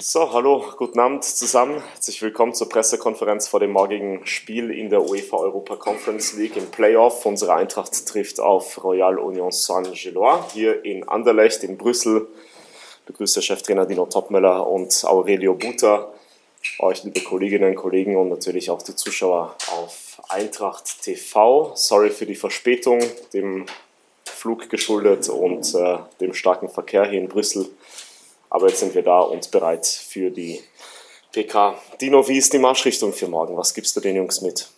So, hallo, guten Abend zusammen. Herzlich willkommen zur Pressekonferenz vor dem morgigen Spiel in der UEFA Europa Conference League im Playoff. Unsere Eintracht trifft auf Royal Union Saint-Gillois hier in Anderlecht in Brüssel. Ich begrüße Cheftrainer Dino Topmeller und Aurelio Buta. Euch, liebe Kolleginnen und Kollegen und natürlich auch die Zuschauer auf Eintracht TV. Sorry für die Verspätung, dem Flug geschuldet und äh, dem starken Verkehr hier in Brüssel. Aber jetzt sind wir da und bereit für die PK. Dino, wie ist die Marschrichtung für morgen? Was gibst du den Jungs mit?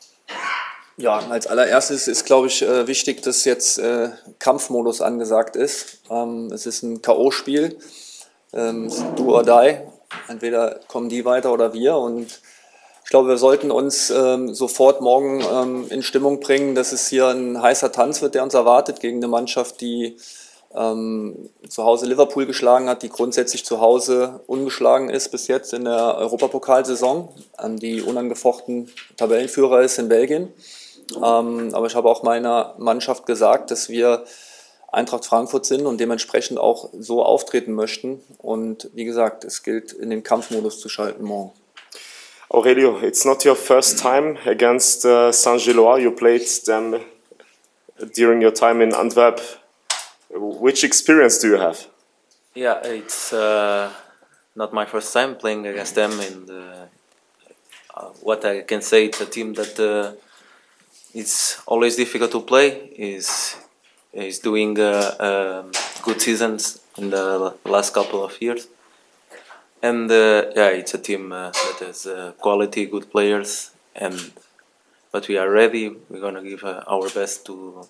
Ja, als allererstes ist, glaube ich, äh, wichtig, dass jetzt äh, Kampfmodus angesagt ist. Ähm, es ist ein K.O.-Spiel. Ähm, do or die. Entweder kommen die weiter oder wir. Und ich glaube, wir sollten uns ähm, sofort morgen ähm, in Stimmung bringen, dass es hier ein heißer Tanz wird, der uns erwartet gegen eine Mannschaft, die ähm, zu Hause Liverpool geschlagen hat, die grundsätzlich zu Hause ungeschlagen ist bis jetzt in der Europapokalsaison, ähm, die unangefochten Tabellenführer ist in Belgien. Ähm, aber ich habe auch meiner Mannschaft gesagt, dass wir Eintracht Frankfurt sind und dementsprechend auch so auftreten möchten. Und wie gesagt, es gilt, in den Kampfmodus zu schalten morgen. Aurelio, it's not your first time against uh, Saint-Gillois. You played them during your time in Antwerp Which experience do you have? Yeah, it's uh, not my first time playing against them, and uh, uh, what I can say, it's a team that uh, it's always difficult to play. is is doing uh, um, good seasons in the last couple of years, and uh, yeah, it's a team that has quality, good players, and but we are ready. We're gonna give our best to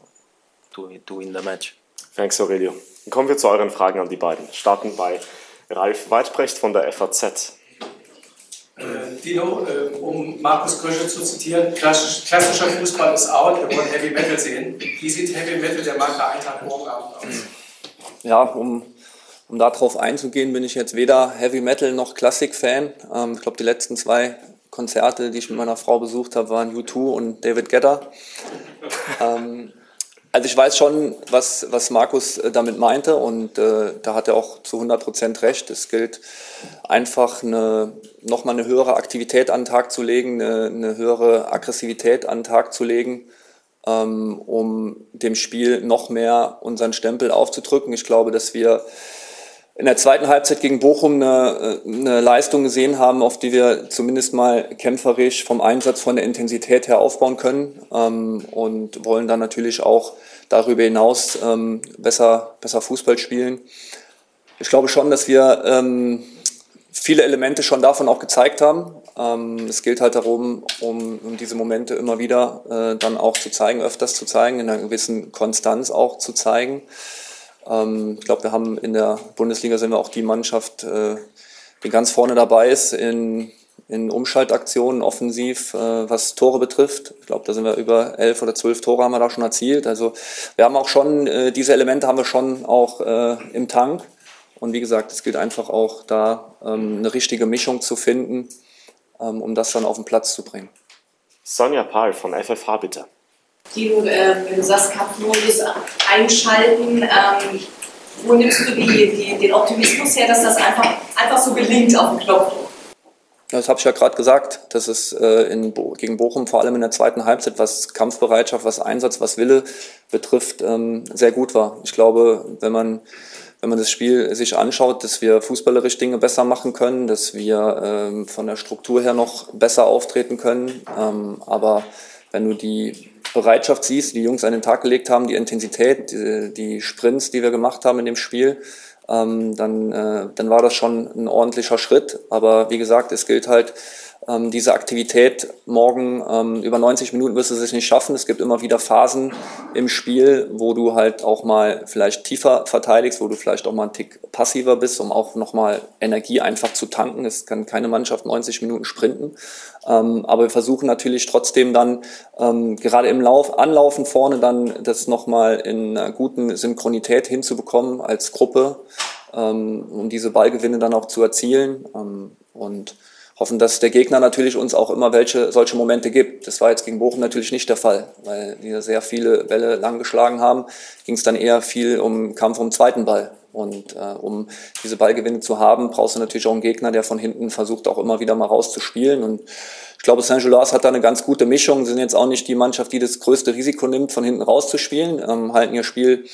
to to win the match. Thanks, Aurelio. Dann kommen wir zu euren Fragen an die beiden. Starten bei Ralf Weidbrecht von der FAZ. Äh, Dino, äh, um Markus Krösche zu zitieren, klassischer Fußball ist out, wir wollen Heavy Metal sehen. Wie sieht Heavy Metal der Marke Eintracht morgen Abend aus? Ja, um, um darauf einzugehen, bin ich jetzt weder Heavy Metal noch Klassik-Fan. Ähm, ich glaube, die letzten zwei Konzerte, die ich mit meiner Frau besucht habe, waren U2 und David Guetta. ähm, also ich weiß schon, was, was Markus äh, damit meinte und äh, da hat er auch zu 100 Prozent recht. Es gilt einfach eine, nochmal eine höhere Aktivität an den Tag zu legen, eine, eine höhere Aggressivität an den Tag zu legen, ähm, um dem Spiel noch mehr unseren Stempel aufzudrücken. Ich glaube, dass wir in der zweiten Halbzeit gegen Bochum eine, eine, Leistung gesehen haben, auf die wir zumindest mal kämpferisch vom Einsatz, von der Intensität her aufbauen können ähm, und wollen dann natürlich auch darüber hinaus ähm, besser, besser Fußball spielen. Ich glaube schon, dass wir ähm, viele Elemente schon davon auch gezeigt haben. Ähm, es gilt halt darum, um, um diese Momente immer wieder äh, dann auch zu zeigen, öfters zu zeigen, in einer gewissen Konstanz auch zu zeigen. Ähm, ich glaube, wir haben in der Bundesliga sind wir auch die Mannschaft, äh, die ganz vorne dabei ist in, in Umschaltaktionen offensiv, äh, was Tore betrifft. Ich glaube, da sind wir über elf oder zwölf Tore haben wir da schon erzielt. Also wir haben auch schon, äh, diese Elemente haben wir schon auch äh, im Tank. Und wie gesagt, es gilt einfach auch da ähm, eine richtige Mischung zu finden, ähm, um das dann auf den Platz zu bringen. Sonja Pahl von FFH bitte. Tino, äh, wenn du sagst, Kampfmodus einschalten, ähm, wo nimmst du die, die, den Optimismus her, dass das einfach, einfach so gelingt auf dem Knopf? Das habe ich ja gerade gesagt, dass es äh, in Bo gegen Bochum vor allem in der zweiten Halbzeit, was Kampfbereitschaft, was Einsatz, was Wille betrifft, ähm, sehr gut war. Ich glaube, wenn man, wenn man das Spiel sich anschaut, dass wir fußballerisch Dinge besser machen können, dass wir ähm, von der Struktur her noch besser auftreten können. Ähm, aber wenn du die Bereitschaft siehst, die Jungs an den Tag gelegt haben, die Intensität, die, die Sprints, die wir gemacht haben in dem Spiel, ähm, dann, äh, dann war das schon ein ordentlicher Schritt. Aber wie gesagt, es gilt halt, ähm, diese Aktivität morgen ähm, über 90 Minuten wirst du es nicht schaffen. Es gibt immer wieder Phasen im Spiel, wo du halt auch mal vielleicht tiefer verteidigst, wo du vielleicht auch mal einen Tick passiver bist, um auch nochmal Energie einfach zu tanken. Es kann keine Mannschaft 90 Minuten sprinten. Ähm, aber wir versuchen natürlich trotzdem dann ähm, gerade im Lauf, Anlaufen vorne dann das nochmal in einer guten Synchronität hinzubekommen als Gruppe, ähm, um diese Ballgewinne dann auch zu erzielen. Ähm, und hoffen, dass der Gegner natürlich uns auch immer welche solche Momente gibt. Das war jetzt gegen Bochum natürlich nicht der Fall, weil wir sehr viele Bälle lang geschlagen haben. Ging es dann eher viel um Kampf um den zweiten Ball. Und äh, um diese Ballgewinne zu haben, brauchst du natürlich auch einen Gegner, der von hinten versucht, auch immer wieder mal rauszuspielen. Und ich glaube, Saint-Gilloise hat da eine ganz gute Mischung, Sie sind jetzt auch nicht die Mannschaft, die das größte Risiko nimmt, von hinten rauszuspielen, ähm, halten ihr Spiel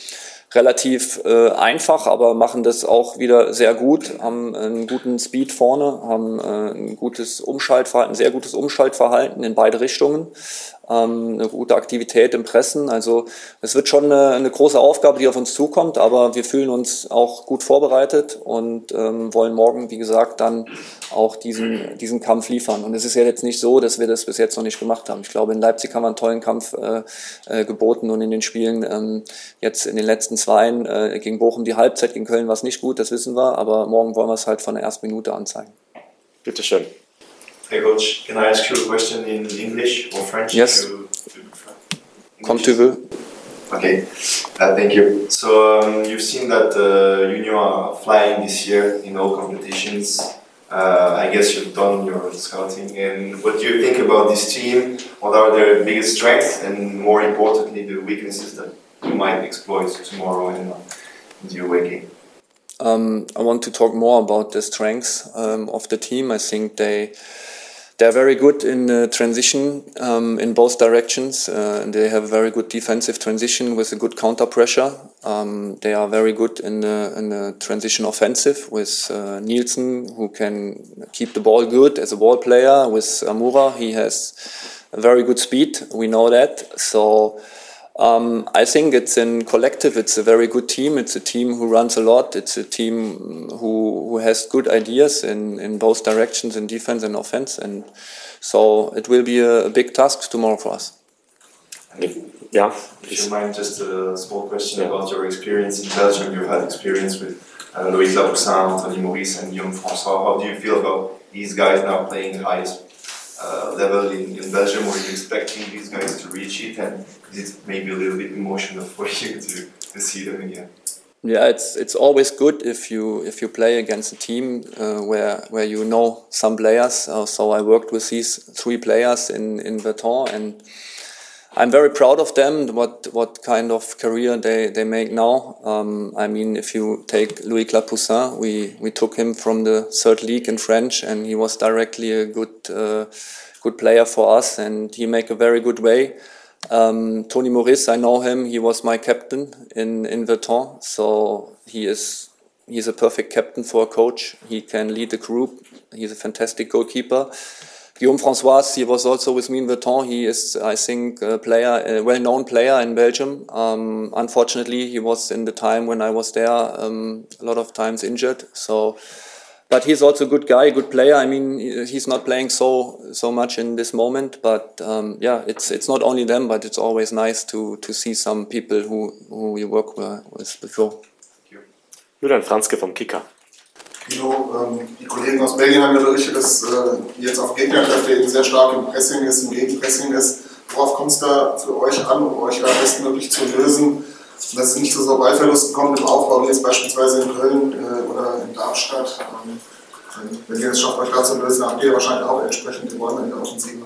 relativ äh, einfach, aber machen das auch wieder sehr gut, haben einen guten Speed vorne, haben äh, ein gutes Umschaltverhalten, sehr gutes Umschaltverhalten in beide Richtungen eine gute Aktivität im Pressen. Also es wird schon eine, eine, große Aufgabe, die auf uns zukommt, aber wir fühlen uns auch gut vorbereitet und ähm, wollen morgen, wie gesagt, dann auch diesen, diesen Kampf liefern. Und es ist ja jetzt nicht so, dass wir das bis jetzt noch nicht gemacht haben. Ich glaube, in Leipzig haben wir einen tollen Kampf äh, äh, geboten und in den Spielen ähm, jetzt in den letzten Zweien äh, gegen Bochum die Halbzeit, gegen Köln war es nicht gut, das wissen wir, aber morgen wollen wir es halt von der ersten Minute anzeigen. Bitteschön. Hey coach, can I ask you a question in English or French? Yes. To, Comme tu veux. Okay, uh, thank you. So um, you've seen that uh, Union are flying this year in all competitions. Uh, I guess you've done your scouting. And what do you think about this team? What are their biggest strengths and more importantly, the weaknesses that you might exploit tomorrow in, in the away game? Um, I want to talk more about the strengths um, of the team. I think they they're very good in uh, transition um, in both directions. Uh, they have very good defensive transition with a good counter pressure. Um, they are very good in the, in the transition offensive with uh, Nielsen, who can keep the ball good as a ball player. With Amura, he has very good speed. We know that. So um, I think it's in collective. It's a very good team. It's a team who runs a lot. It's a team who who has good ideas in in both directions, in defense and offense. And so it will be a, a big task tomorrow for us. Yeah. If you mind, just a small question yeah. about your experience in Belgium. You've had experience with uh, Loïc Lapoussin, Anthony Maurice, and Guillaume François. How do you feel about these guys now playing the highest uh, level in, in Belgium? Were you expecting these guys to reach it? And is it maybe a little bit emotional for you to, to see them again? Yeah, it's it's always good if you if you play against a team uh, where where you know some players. Uh, so I worked with these three players in in Verton, and I'm very proud of them. What what kind of career they, they make now? Um, I mean, if you take Louis Clapoussin, we we took him from the third league in French, and he was directly a good uh, good player for us, and he make a very good way. Um, Tony Maurice, I know him. He was my captain in in Verton, so he is he's a perfect captain for a coach. He can lead the group. He's a fantastic goalkeeper. Guillaume Francois, he was also with me in Verton. He is, I think, a player, a well-known player in Belgium. Um, unfortunately, he was in the time when I was there um, a lot of times injured. So but he's also a good guy, a good player. I mean, he's not playing so so much in this moment, but um, yeah, it's it's not only them, but it's always nice to to see some people who who we work with before. Julian Franzke vom Kicker. Kino, ähm, die Kollegen aus Belgien haben ja berichtet, dass äh, jetzt auf Gegner trifft, der eben sehr stark im Pressing ist, im Gegenpressing ist. Worauf kommt es da für euch an, um euch da bestmöglich zu lösen? dass es nicht zu so Ballverlusten kommt im Aufbau, wie jetzt beispielsweise in Köln äh, oder in Darmstadt. Ähm, wenn ihr es schafft, euch da zu lösen, habt ihr wahrscheinlich auch entsprechend gewonnen in der Offensive.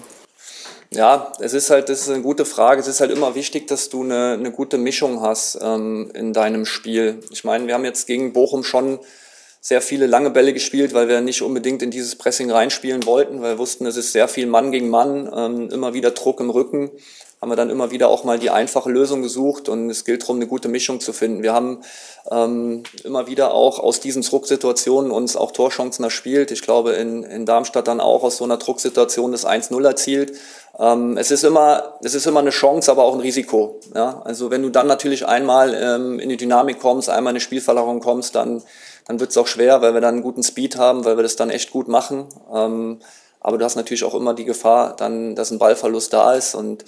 Ja, es ist halt, das ist eine gute Frage. Es ist halt immer wichtig, dass du eine, eine gute Mischung hast ähm, in deinem Spiel. Ich meine, wir haben jetzt gegen Bochum schon sehr viele lange Bälle gespielt, weil wir nicht unbedingt in dieses Pressing reinspielen wollten, weil wir wussten, es ist sehr viel Mann gegen Mann, ähm, immer wieder Druck im Rücken haben wir dann immer wieder auch mal die einfache Lösung gesucht und es gilt darum, eine gute Mischung zu finden. Wir haben ähm, immer wieder auch aus diesen Drucksituationen uns auch Torchancen erspielt. Ich glaube, in, in Darmstadt dann auch aus so einer Drucksituation das 1-0 erzielt. Ähm, es, ist immer, es ist immer eine Chance, aber auch ein Risiko. Ja? Also wenn du dann natürlich einmal ähm, in die Dynamik kommst, einmal in eine Spielverlagerung kommst, dann, dann wird es auch schwer, weil wir dann einen guten Speed haben, weil wir das dann echt gut machen. Ähm, aber du hast natürlich auch immer die Gefahr, dann, dass ein Ballverlust da ist und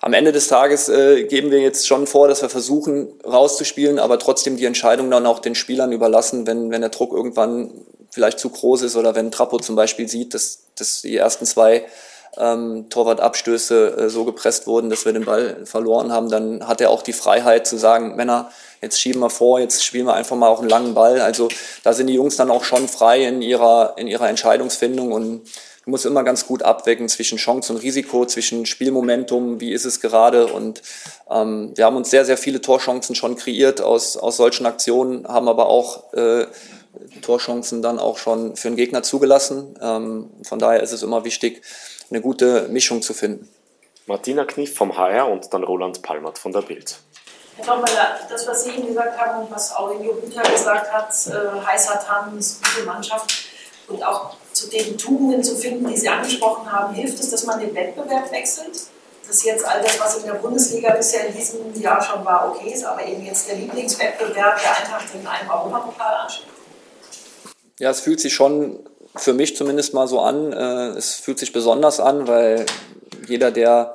am Ende des Tages äh, geben wir jetzt schon vor, dass wir versuchen rauszuspielen, aber trotzdem die Entscheidung dann auch den Spielern überlassen, wenn, wenn der Druck irgendwann vielleicht zu groß ist oder wenn Trappo zum Beispiel sieht, dass, dass die ersten zwei ähm, Torwartabstöße äh, so gepresst wurden, dass wir den Ball verloren haben, dann hat er auch die Freiheit zu sagen, Männer, jetzt schieben wir vor, jetzt spielen wir einfach mal auch einen langen Ball. Also da sind die Jungs dann auch schon frei in ihrer, in ihrer Entscheidungsfindung und du musst immer ganz gut abwägen zwischen Chance und Risiko, zwischen Spielmomentum, wie ist es gerade und ähm, wir haben uns sehr, sehr viele Torchancen schon kreiert aus, aus solchen Aktionen, haben aber auch äh, Torchancen dann auch schon für den Gegner zugelassen. Ähm, von daher ist es immer wichtig, eine gute Mischung zu finden. Martina Knief vom HR und dann Roland Palmert von der Bild. Herr Doppler, das, was Sie eben gesagt haben und was Aurelio Buta gesagt hat, äh, heißer Tanz, gute Mannschaft und auch zu den Tugenden zu finden, die Sie angesprochen haben, hilft es, dass man den Wettbewerb wechselt? Dass jetzt all das, was in der Bundesliga bisher in diesem Jahr schon war, okay ist, aber eben jetzt der Lieblingswettbewerb der Eintracht in einem Europapokal ansteht? Ja, es fühlt sich schon für mich zumindest mal so an. Äh, es fühlt sich besonders an, weil jeder, der,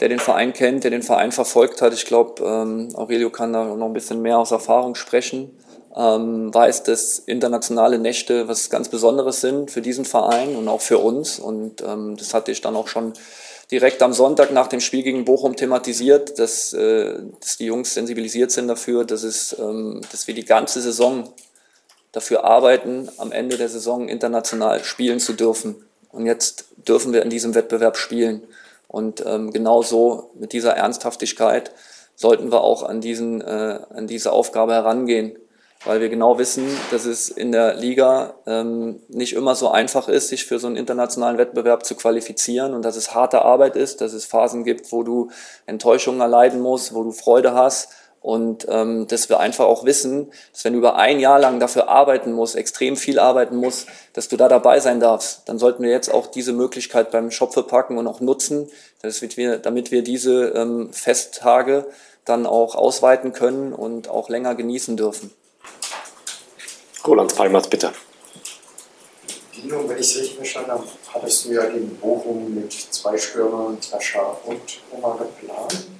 der den Verein kennt, der den Verein verfolgt hat, ich glaube, ähm, Aurelio kann da noch ein bisschen mehr aus Erfahrung sprechen, ähm, weiß, dass internationale Nächte was ganz Besonderes sind für diesen Verein und auch für uns. Und ähm, das hatte ich dann auch schon direkt am Sonntag nach dem Spiel gegen Bochum thematisiert, dass, äh, dass die Jungs sensibilisiert sind dafür, dass, es, dass wir die ganze Saison dafür arbeiten, am Ende der Saison international spielen zu dürfen. Und jetzt dürfen wir in diesem Wettbewerb spielen. Und ähm, genauso mit dieser Ernsthaftigkeit sollten wir auch an, diesen, äh, an diese Aufgabe herangehen, weil wir genau wissen, dass es in der Liga ähm, nicht immer so einfach ist, sich für so einen internationalen Wettbewerb zu qualifizieren und dass es harte Arbeit ist, dass es Phasen gibt, wo du Enttäuschungen erleiden musst, wo du Freude hast und ähm, dass wir einfach auch wissen, dass wenn du über ein Jahr lang dafür arbeiten musst, extrem viel arbeiten musst, dass du da dabei sein darfst, dann sollten wir jetzt auch diese Möglichkeit beim Schopfe packen und auch nutzen, damit wir, damit wir diese ähm, Festtage dann auch ausweiten können und auch länger genießen dürfen. Roland Palmert, bitte. Dino, wenn ich es richtig verstanden habe, hattest du ja gegen Bochum mit zwei Stürmern, Tascha und Oma geplant.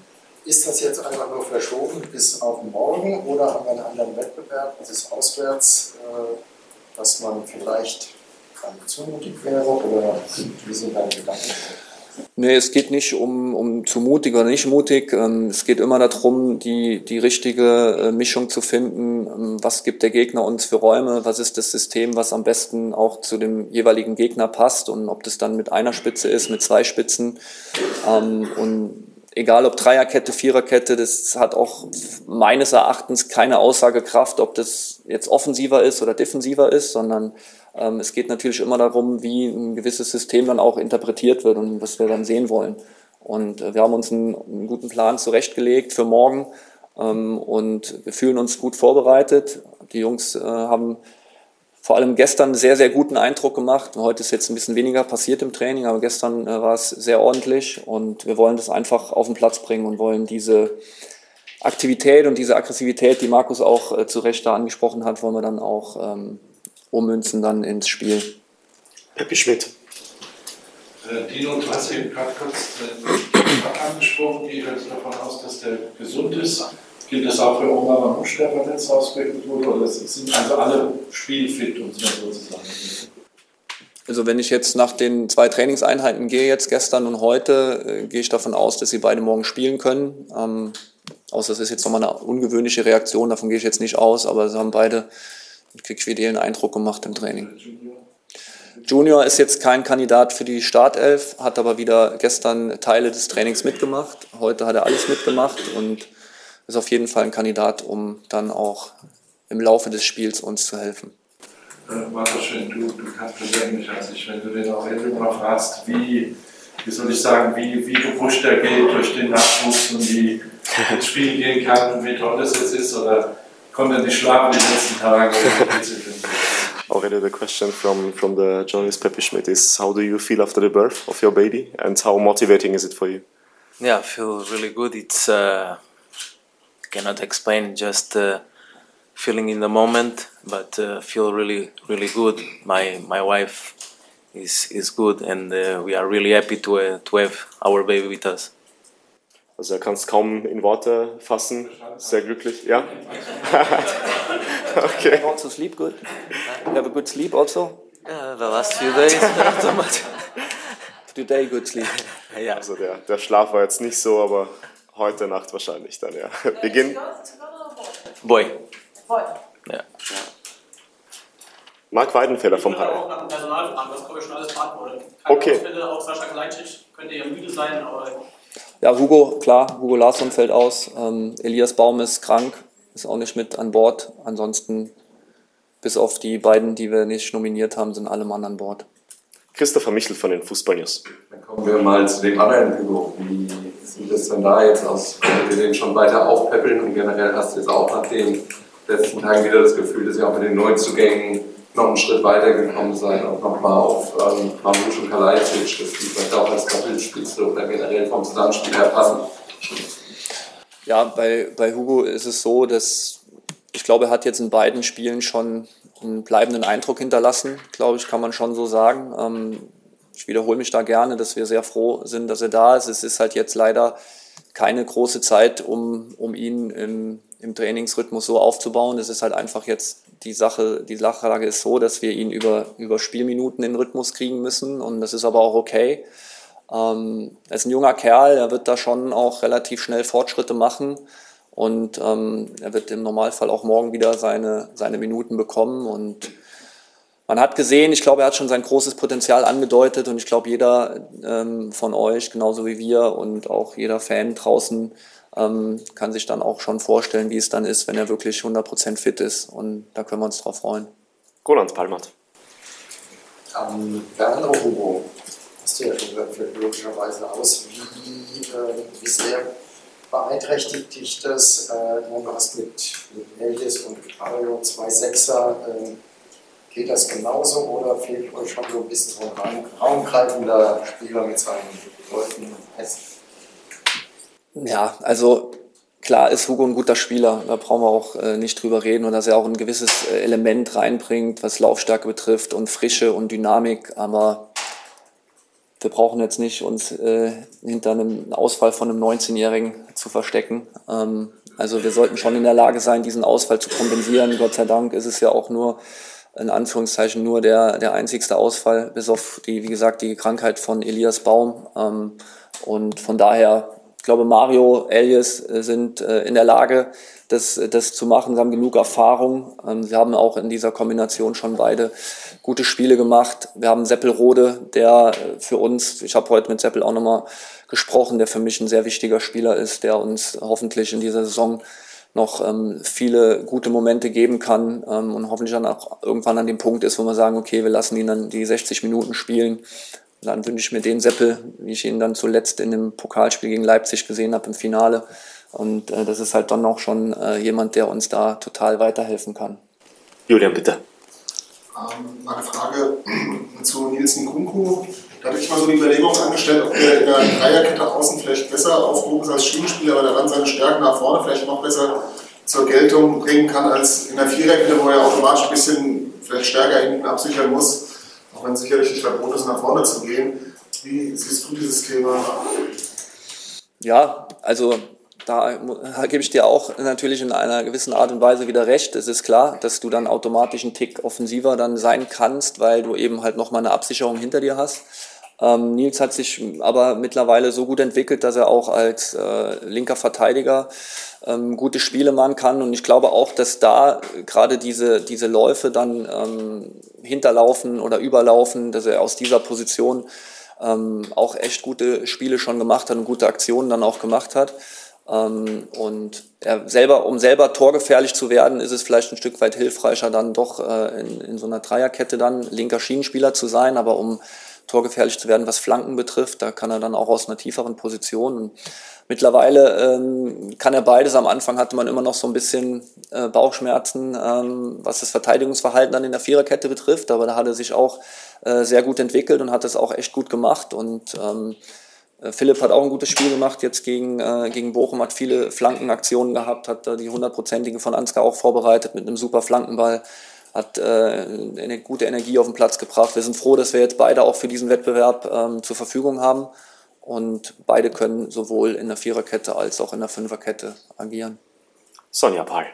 Ist das jetzt einfach nur verschoben bis auf morgen oder haben wir einen anderen Wettbewerb? Das ist auswärts, äh, dass man vielleicht zu mutig wäre oder wie sind deine Gedanken? Nee, es geht nicht um, um zu mutig oder nicht mutig. Ähm, es geht immer darum, die, die richtige äh, Mischung zu finden. Ähm, was gibt der Gegner uns für Räume? Was ist das System, was am besten auch zu dem jeweiligen Gegner passt? Und ob das dann mit einer Spitze ist, mit zwei Spitzen. Ähm, und egal ob Dreierkette, Viererkette, das hat auch meines Erachtens keine Aussagekraft, ob das jetzt offensiver ist oder defensiver ist, sondern ähm, es geht natürlich immer darum, wie ein gewisses System dann auch interpretiert wird und was wir dann sehen wollen. Und äh, wir haben uns einen, einen, guten Plan zurechtgelegt für morgen ähm, und wir fühlen uns gut vorbereitet. Die Jungs äh, haben vor allem gestern einen sehr, sehr guten Eindruck gemacht. Heute ist jetzt ein bisschen weniger passiert im Training, aber gestern äh, war es sehr ordentlich und wir wollen das einfach auf den Platz bringen und wollen diese Aktivität und diese Aggressivität, die Markus auch äh, zu Recht da angesprochen hat, wollen wir dann auch ähm, ummünzen dann ins Spiel. Peppi Schmidt. Äh, Dino, du hast eben gerade kurz äh, angesprochen, gehe jetzt davon aus, dass der gesund ist. Gilt das auch für Oma Mamusch, der verletzt ausgewechselt wurde? Oder sind also alle spielfit, um es mal so zu sagen? Also wenn ich jetzt nach den zwei Trainingseinheiten gehe, jetzt gestern und heute, äh, gehe ich davon aus, dass sie beide morgen spielen können. Ähm, außer es ist jetzt nochmal eine ungewöhnliche Reaktion, davon gehe ich jetzt nicht aus, aber sie haben beide einen quickfidelen Eindruck gemacht im Training. Junior ist jetzt kein Kandidat für die Startelf, hat aber wieder gestern Teile des Trainings mitgemacht. Heute hat er alles mitgemacht und ist auf jeden Fall ein Kandidat, um dann auch im Laufe des Spiels uns zu helfen. Äh, Martin, du, du kannst persönlich, als ich, wenn du den auch immer fragst, wie, wie soll ich sagen, wie, wie gepusht er geht durch den Nachwuchs und wie ins Spiel gehen kann und wie toll das jetzt ist oder konnte er nicht schlafen die letzten Tage? Already the question from, from the journalist Pepe Schmidt is how do you feel after the birth of your baby and how motivating is it for you? Yeah, I feel really good. It's uh, cannot explain just uh, feeling in the moment, but uh, feel really really good. My my wife is is good, and uh, we are really happy to uh, to have our baby with us. Also er kann es kaum in Worte fassen. Sehr glücklich, ja. okay. You also sleep good. You have a good sleep also. Yeah, the last few days, not so much. Today, good sleep. Ja. Also der, der Schlaf war jetzt nicht so, aber heute Nacht wahrscheinlich dann, ja. Wir gehen. Boy. Boy. Ja. Marc Weidenfeller vom Ich würde Hall. auch nach dem Personal fragen, das können wir schon alles beantworten. Keine Okay. Ausfälle, auch Sascha Kalajdzic könnte ja müde sein, aber Ja, Hugo, klar, Hugo Larsson fällt aus. Ähm, Elias Baum ist krank, ist auch nicht mit an Bord. Ansonsten, bis auf die beiden, die wir nicht nominiert haben, sind alle Mann an Bord. Christopher Michel von den Fußball News. Dann kommen wir mal zu dem anderen Hugo. Wie sieht es denn da jetzt aus? Wir den schon weiter aufpäppeln? Und generell hast du jetzt auch nach den letzten Tagen wieder das Gefühl, dass ihr auch mit den Neuzugängen noch einen Schritt weiter gekommen seid und nochmal auf ähm, und Kalajdzic, dass die vielleicht auch als Doppelspitze oder generell vom Zusammenspiel her passen. Ja, bei, bei Hugo ist es so, dass ich glaube, er hat jetzt in beiden Spielen schon einen bleibenden Eindruck hinterlassen, glaube ich, kann man schon so sagen. Ähm, ich wiederhole mich da gerne, dass wir sehr froh sind, dass er da ist. Es ist halt jetzt leider keine große Zeit, um, um ihn im, im Trainingsrhythmus so aufzubauen. Es ist halt einfach jetzt die Sache, die Sachlage ist so, dass wir ihn über, über Spielminuten in den Rhythmus kriegen müssen und das ist aber auch okay. Ähm, er ist ein junger Kerl, er wird da schon auch relativ schnell Fortschritte machen und ähm, er wird im Normalfall auch morgen wieder seine, seine Minuten bekommen und man hat gesehen, ich glaube, er hat schon sein großes Potenzial angedeutet und ich glaube, jeder ähm, von euch, genauso wie wir und auch jeder Fan draußen, ähm, kann sich dann auch schon vorstellen, wie es dann ist, wenn er wirklich 100% fit ist und da können wir uns drauf freuen. Roland Palmert. Ähm, der andere Hugo, hast du ja schon fällt logischerweise aus. Wie, äh, wie sehr beeinträchtigt dich das? Äh, du hast mit, mit Elias und Mario zwei Sechser. Äh, geht das genauso oder fehlt euch schon so ein bisschen raum, raumgreifender Spieler mit seinen Leuten? Ja, also klar ist Hugo ein guter Spieler, da brauchen wir auch äh, nicht drüber reden und dass er auch ein gewisses äh, Element reinbringt, was Laufstärke betrifft und Frische und Dynamik, aber wir brauchen jetzt nicht uns äh, hinter einem Ausfall von einem 19-Jährigen zu verstecken. Ähm, also wir sollten schon in der Lage sein, diesen Ausfall zu kompensieren. Gott sei Dank ist es ja auch nur in Anführungszeichen nur der, der einzigste Ausfall, bis auf die, wie gesagt, die Krankheit von Elias Baum. Ähm, und von daher, ich glaube, Mario, Elias äh, sind äh, in der Lage, das, das zu machen. Sie haben genug Erfahrung. Ähm, sie haben auch in dieser Kombination schon beide gute Spiele gemacht. Wir haben Seppelrode, der äh, für uns, ich habe heute mit Seppel auch nochmal gesprochen, der für mich ein sehr wichtiger Spieler ist, der uns hoffentlich in dieser Saison noch ähm, viele gute Momente geben kann ähm, und hoffentlich dann auch irgendwann an dem Punkt ist, wo wir sagen, okay, wir lassen ihn dann die 60 Minuten spielen. Und dann wünsche ich mir den Seppel, wie ich ihn dann zuletzt in dem Pokalspiel gegen Leipzig gesehen habe im Finale. Und äh, das ist halt dann auch schon äh, jemand, der uns da total weiterhelfen kann. Julian, bitte. Ähm, eine Frage zu Nielsen Kunku. Da hatte ich mal so die Überlegung angestellt, ob der in der Dreierkette außen vielleicht besser aufgehoben ist als Schienenspieler, weil er dann seine Stärken nach vorne vielleicht noch besser zur Geltung bringen kann als in der Viererkette, wo er automatisch ein bisschen vielleicht stärker hinten absichern muss, auch wenn es sicherlich nicht verboten ist, nach vorne zu gehen. Wie siehst du dieses Thema? Ja, also da gebe ich dir auch natürlich in einer gewissen Art und Weise wieder recht. Es ist klar, dass du dann automatisch einen Tick offensiver dann sein kannst, weil du eben halt nochmal eine Absicherung hinter dir hast. Ähm, Nils hat sich aber mittlerweile so gut entwickelt, dass er auch als äh, linker Verteidiger ähm, gute Spiele machen kann. Und ich glaube auch, dass da gerade diese, diese Läufe dann ähm, hinterlaufen oder überlaufen, dass er aus dieser Position ähm, auch echt gute Spiele schon gemacht hat und gute Aktionen dann auch gemacht hat. Ähm, und er selber, um selber torgefährlich zu werden, ist es vielleicht ein Stück weit hilfreicher, dann doch äh, in, in so einer Dreierkette dann linker Schienenspieler zu sein, aber um torgefährlich zu werden, was Flanken betrifft, da kann er dann auch aus einer tieferen Position. Mittlerweile ähm, kann er beides. Am Anfang hatte man immer noch so ein bisschen äh, Bauchschmerzen, ähm, was das Verteidigungsverhalten dann in der Viererkette betrifft, aber da hat er sich auch äh, sehr gut entwickelt und hat das auch echt gut gemacht und ähm, Philipp hat auch ein gutes Spiel gemacht jetzt gegen, äh, gegen Bochum, hat viele Flankenaktionen gehabt, hat da die hundertprozentige von Ansgar auch vorbereitet mit einem super Flankenball, hat äh, eine gute Energie auf den Platz gebracht. Wir sind froh, dass wir jetzt beide auch für diesen Wettbewerb ähm, zur Verfügung haben und beide können sowohl in der Viererkette als auch in der Fünferkette agieren. Sonja Pahl.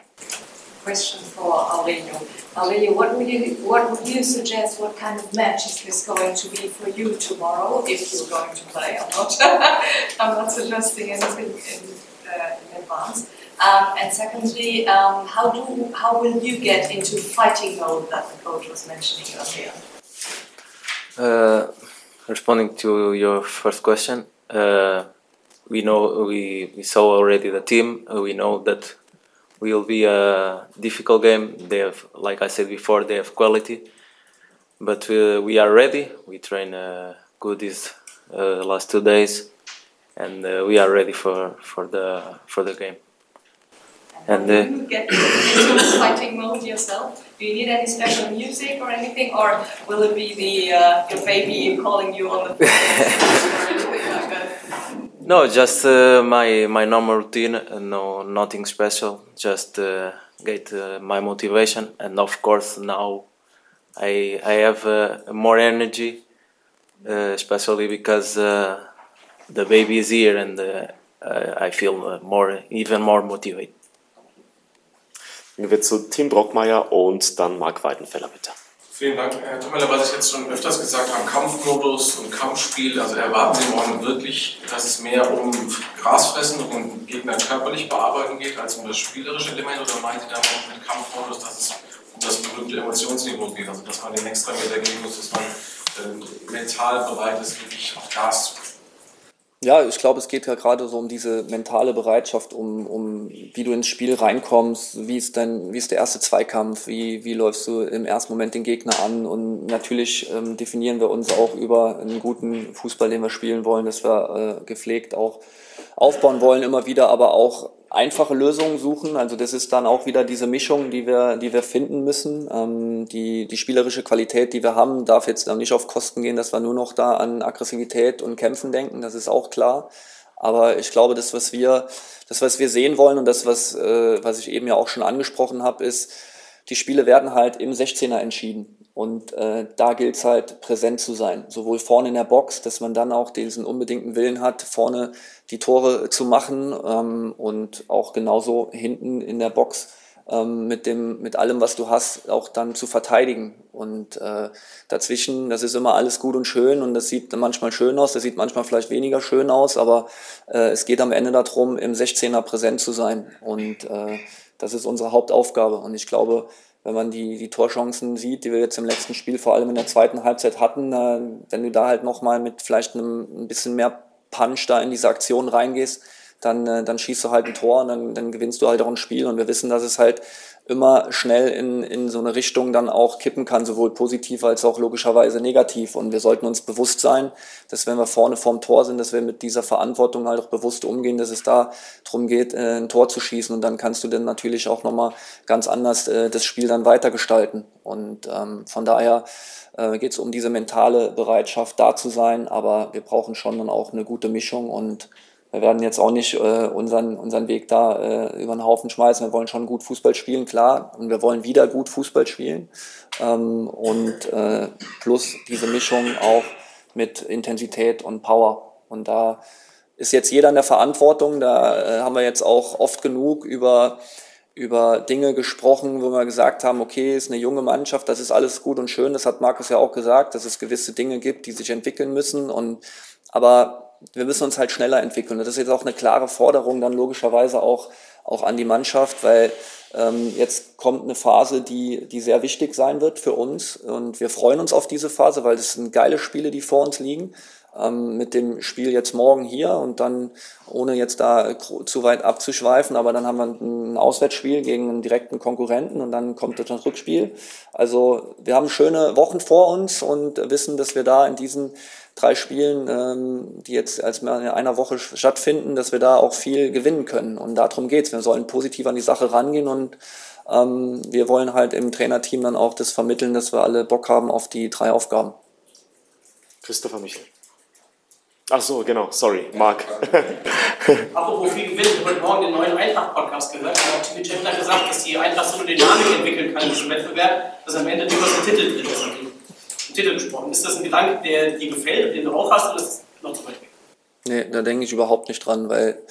Question for Aurelio. Aurelio, what would you what would you suggest? What kind of match is this going to be for you tomorrow, if you're going to play or not? I'm not suggesting anything in, uh, in advance. Um, and secondly, um, how do how will you get into fighting mode that the coach was mentioning earlier? Uh, responding to your first question, uh, we know we, we saw already the team. We know that will be a difficult game. They have, like I said before, they have quality, but uh, we are ready. We train uh, good these uh, last two days, and uh, we are ready for, for the for the game. And uh, you get into fighting mode yourself? Do you need any special music or anything, or will it be the uh, your baby calling you on the phone or anything like that? No, just uh, my my normal routine. Uh, no, nothing special. Just uh, get uh, my motivation, and of course now I I have uh, more energy, uh, especially because the baby is here, and I feel more even more motivated. Wir zu Tim Brockmeier und dann Marc Weidenfeller, bitte. Vielen Dank, Herr Tommeler. Was ich jetzt schon öfters gesagt habe, Kampfmodus und Kampfspiel, also erwarten Sie morgen wirklich, dass es mehr um Grasfressen und Gegner körperlich bearbeiten geht, als um das spielerische Element? Oder meinen Sie da auch mit Kampfmodus, dass es um das berühmte Emotionsniveau geht? Also, dass man den extra Meter gehen muss, dass man äh, mental bereit ist, wirklich auf Gas zu ja, ich glaube, es geht ja gerade so um diese mentale Bereitschaft, um, um wie du ins Spiel reinkommst, wie ist dein, wie ist der erste Zweikampf, wie, wie läufst du im ersten Moment den Gegner an? Und natürlich ähm, definieren wir uns auch über einen guten Fußball, den wir spielen wollen, dass wir äh, gepflegt auch aufbauen wollen immer wieder, aber auch einfache Lösungen suchen. Also das ist dann auch wieder diese Mischung, die wir, die wir finden müssen. Ähm, die, die spielerische Qualität, die wir haben, darf jetzt dann nicht auf Kosten gehen, dass wir nur noch da an Aggressivität und Kämpfen denken. Das ist auch klar. Aber ich glaube, das, was wir, das, was wir sehen wollen und das, was, äh, was ich eben ja auch schon angesprochen habe, ist, die Spiele werden halt im 16er entschieden. Und äh, da gilt es halt präsent zu sein, sowohl vorne in der Box, dass man dann auch diesen unbedingten Willen hat, vorne die Tore zu machen ähm, und auch genauso hinten in der Box ähm, mit, dem, mit allem, was du hast, auch dann zu verteidigen. Und äh, dazwischen, das ist immer alles gut und schön und das sieht manchmal schön aus, das sieht manchmal vielleicht weniger schön aus, aber äh, es geht am Ende darum, im 16er präsent zu sein. Und äh, das ist unsere Hauptaufgabe. Und ich glaube, wenn man die, die Torchancen sieht, die wir jetzt im letzten Spiel vor allem in der zweiten Halbzeit hatten, äh, wenn du da halt nochmal mit vielleicht einem ein bisschen mehr Punch da in diese Aktion reingehst, dann, äh, dann schießt du halt ein Tor und dann, dann gewinnst du halt auch ein Spiel. Und wir wissen, dass es halt immer schnell in, in so eine Richtung dann auch kippen kann, sowohl positiv als auch logischerweise negativ. Und wir sollten uns bewusst sein, dass wenn wir vorne vorm Tor sind, dass wir mit dieser Verantwortung halt auch bewusst umgehen, dass es da darum geht, äh, ein Tor zu schießen. Und dann kannst du dann natürlich auch nochmal ganz anders äh, das Spiel dann weitergestalten. Und ähm, von daher äh, geht es um diese mentale Bereitschaft, da zu sein. Aber wir brauchen schon dann auch eine gute Mischung und wir werden jetzt auch nicht äh, unseren, unseren Weg da äh, über den Haufen schmeißen. Wir wollen schon gut Fußball spielen, klar. Und wir wollen wieder gut Fußball spielen. Ähm, und äh, plus diese Mischung auch mit Intensität und Power. Und da ist jetzt jeder in der Verantwortung. Da äh, haben wir jetzt auch oft genug über über Dinge gesprochen, wo wir gesagt haben, okay, ist eine junge Mannschaft, das ist alles gut und schön, das hat Markus ja auch gesagt, dass es gewisse Dinge gibt, die sich entwickeln müssen und aber wir müssen uns halt schneller entwickeln. Das ist jetzt auch eine klare Forderung dann logischerweise auch, auch an die Mannschaft, weil ähm, jetzt kommt eine Phase, die, die sehr wichtig sein wird für uns. Und wir freuen uns auf diese Phase, weil das sind geile Spiele, die vor uns liegen. Ähm, mit dem Spiel jetzt morgen hier und dann, ohne jetzt da zu weit abzuschweifen, aber dann haben wir ein Auswärtsspiel gegen einen direkten Konkurrenten und dann kommt das Rückspiel. Also wir haben schöne Wochen vor uns und wissen, dass wir da in diesen drei Spielen, ähm, die jetzt als in einer Woche stattfinden, dass wir da auch viel gewinnen können. Und darum geht's. Wir sollen positiv an die Sache rangehen und ähm, wir wollen halt im Trainerteam dann auch das vermitteln, dass wir alle Bock haben auf die drei Aufgaben. Christopher Michel. Ach so, genau, sorry, Marc. Apropos viel Gewinn, ich habe heute Morgen den neuen Eintracht-Podcast gehört. Da hat TV Chandler gesagt, dass die Eintracht so eine Dynamik entwickeln kann in diesem Wettbewerb, dass am Ende durchaus ein Titel drin ist. Titel gesprochen. Ist das ein Gedanke, der dir gefällt, den du auch hast, oder ist das noch zu weit weg? Nee, da denke ich überhaupt nicht dran, weil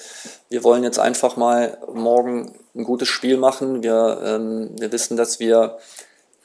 wir wollen jetzt einfach mal morgen ein gutes Spiel machen. Wir, ähm, wir wissen, dass wir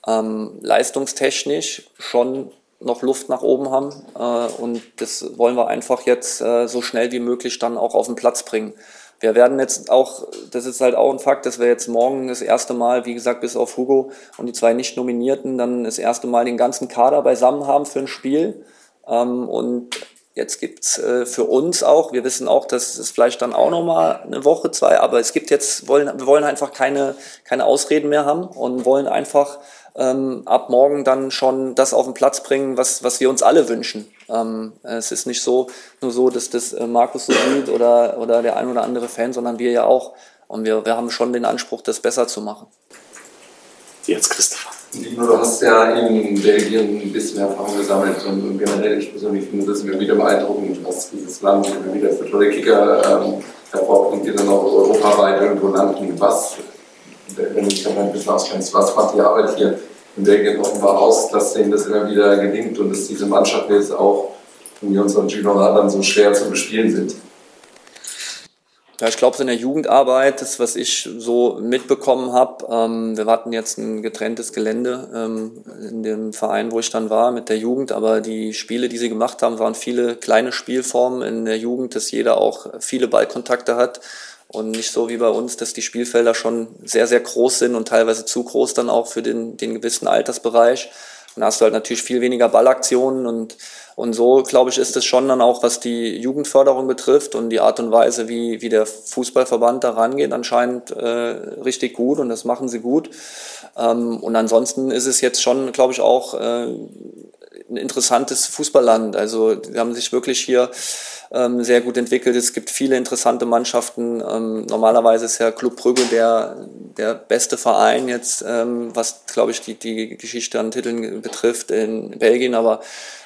ähm, leistungstechnisch schon noch Luft nach oben haben äh, und das wollen wir einfach jetzt äh, so schnell wie möglich dann auch auf den Platz bringen. Wir werden jetzt auch, das ist halt auch ein Fakt, dass wir jetzt morgen das erste Mal, wie gesagt, bis auf Hugo und die zwei Nicht-Nominierten, dann das erste Mal den ganzen Kader beisammen haben für ein Spiel. Ähm, und Jetzt gibt's äh, für uns auch, wir wissen auch, dass es vielleicht dann auch nochmal eine Woche, zwei, aber es gibt jetzt, wollen, wir wollen einfach keine, keine Ausreden mehr haben und wollen einfach ähm, ab morgen dann schon das auf den Platz bringen, was, was wir uns alle wünschen. Ähm, es ist nicht so, nur so, dass das äh, Markus so sieht oder, oder der ein oder andere Fan, sondern wir ja auch. Und wir, wir haben schon den Anspruch, das besser zu machen. Jetzt Christopher. Du hast ja in Belgien ein bisschen Erfahrung gesammelt und generell, ich persönlich finde das immer wieder beeindruckend, was dieses Land immer wieder für tolle Kicker ähm, hervorbringt, die dann auch europaweit irgendwo landen. Was, wenn du dich dann ein bisschen auskennst, was macht die Arbeit hier? In Belgien offenbar aus, dass denen das immer wieder gelingt und dass diese Mannschaft jetzt auch von uns und Gino und anderen so schwer zu bespielen sind? Ja, ich glaube, in der Jugendarbeit, das, was ich so mitbekommen habe, ähm, wir hatten jetzt ein getrenntes Gelände ähm, in dem Verein, wo ich dann war, mit der Jugend, aber die Spiele, die sie gemacht haben, waren viele kleine Spielformen in der Jugend, dass jeder auch viele Ballkontakte hat und nicht so wie bei uns, dass die Spielfelder schon sehr, sehr groß sind und teilweise zu groß dann auch für den, den gewissen Altersbereich. Dann hast du halt natürlich viel weniger Ballaktionen und, und so, glaube ich, ist es schon dann auch, was die Jugendförderung betrifft und die Art und Weise, wie, wie der Fußballverband da rangeht, anscheinend äh, richtig gut und das machen sie gut. Ähm, und ansonsten ist es jetzt schon, glaube ich, auch äh, ein interessantes Fußballland. Also die haben sich wirklich hier ähm, sehr gut entwickelt. Es gibt viele interessante Mannschaften. Ähm, normalerweise ist ja Club Brügge der, der beste Verein jetzt, ähm, was, glaube ich, die, die Geschichte an Titeln betrifft in Belgien. Aber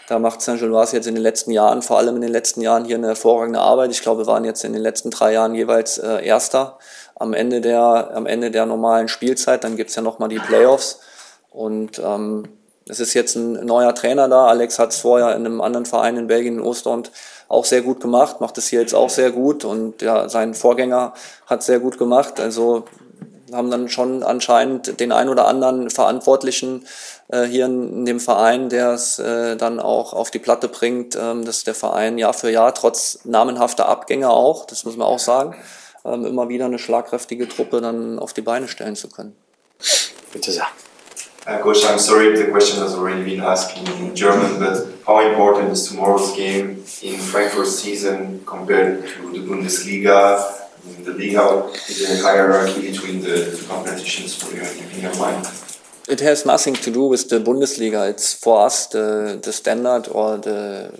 da macht Saint-Gilloise jetzt in den letzten Jahren, vor allem in den letzten Jahren hier eine hervorragende Arbeit. Ich glaube, wir waren jetzt in den letzten drei Jahren jeweils äh, Erster am Ende der, am Ende der normalen Spielzeit. Dann gibt's ja nochmal die Playoffs. Und ähm, es ist jetzt ein neuer Trainer da. Alex hat es vorher in einem anderen Verein in Belgien, in Ostend, auch sehr gut gemacht, macht es hier jetzt auch sehr gut und ja, sein Vorgänger hat sehr gut gemacht. Also haben dann schon anscheinend den ein oder anderen Verantwortlichen äh, hier in, in, dem Verein, der es äh, dann auch auf die Platte bringt, ähm, dass der Verein Jahr für Jahr trotz namenhafter Abgänge auch, das muss man auch sagen, ähm, immer wieder eine schlagkräftige Truppe dann auf die Beine stellen zu können. Bitte sehr. Uh, Coach, I'm sorry if the question has already been asked in German, but how important is tomorrow's game in Frankfurt's season compared to the Bundesliga? The Liga, is hierarchy between the two competitions for you in your mind? It has nothing to do with the Bundesliga. It's for us the, the standard or the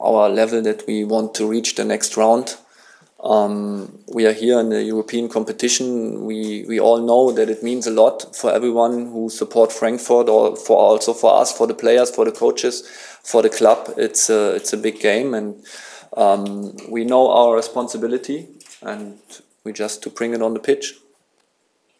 our level that we want to reach the next round. Um, we are here in the European competition. We we all know that it means a lot for everyone who support Frankfurt, or for also for us, for the players, for the coaches, for the club. It's a it's a big game, and um, we know our responsibility, and we just to bring it on the pitch.